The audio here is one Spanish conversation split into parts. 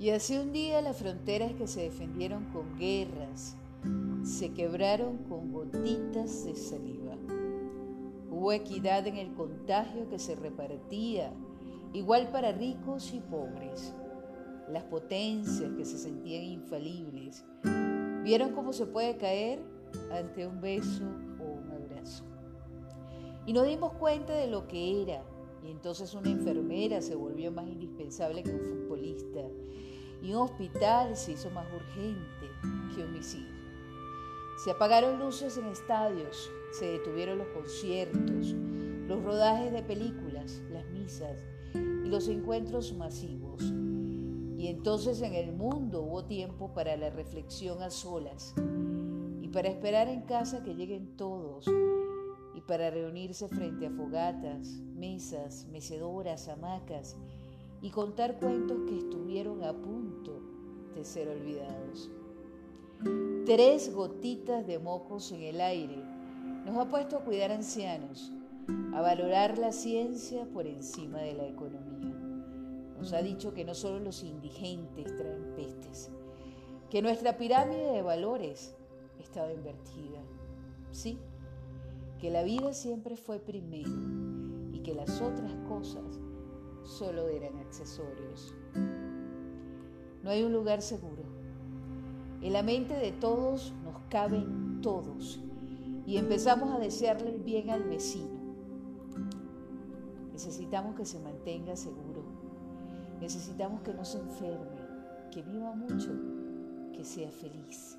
Y así un día las fronteras que se defendieron con guerras se quebraron con gotitas de saliva. Hubo equidad en el contagio que se repartía, igual para ricos y pobres. Las potencias que se sentían infalibles vieron cómo se puede caer ante un beso o un abrazo. Y nos dimos cuenta de lo que era, y entonces una enfermera se volvió más indispensable que un futbolista, y un hospital se hizo más urgente que un misil. Se apagaron luces en estadios, se detuvieron los conciertos, los rodajes de películas, las misas y los encuentros masivos. Y entonces en el mundo hubo tiempo para la reflexión a solas y para esperar en casa que lleguen todos y para reunirse frente a fogatas, mesas, mecedoras, hamacas y contar cuentos que estuvieron a punto de ser olvidados. Tres gotitas de mocos en el aire nos ha puesto a cuidar ancianos, a valorar la ciencia por encima de la economía. Nos ha dicho que no solo los indigentes traen pestes, que nuestra pirámide de valores estaba invertida. Sí, que la vida siempre fue primero y que las otras cosas solo eran accesorios. No hay un lugar seguro. En la mente de todos nos caben todos y empezamos a desearle el bien al vecino. Necesitamos que se mantenga seguro. Necesitamos que no se enferme, que viva mucho, que sea feliz.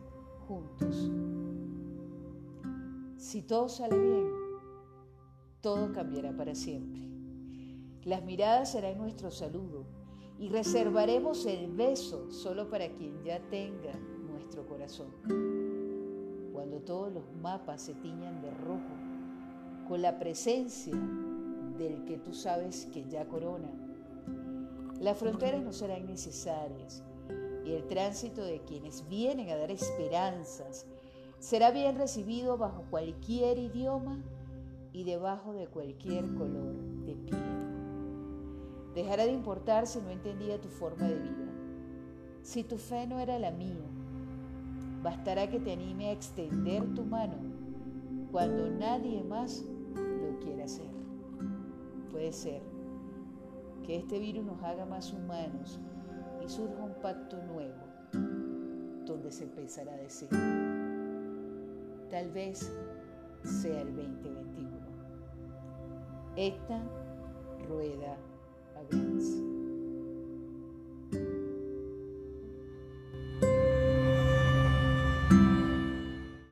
juntos. Si todo sale bien, todo cambiará para siempre. Las miradas serán nuestro saludo y reservaremos el beso solo para quien ya tenga nuestro corazón. Cuando todos los mapas se tiñan de rojo, con la presencia del que tú sabes que ya corona, las fronteras no serán necesarias y el tránsito de quienes vienen a dar esperanzas será bien recibido bajo cualquier idioma y debajo de cualquier color de piel. Dejará de importar si no entendía tu forma de vida. Si tu fe no era la mía, bastará que te anime a extender tu mano cuando nadie más lo quiera hacer. Puede ser que este virus nos haga más humanos surja un pacto nuevo donde se empezará a decir, tal vez sea el 2021. Esta rueda avanza.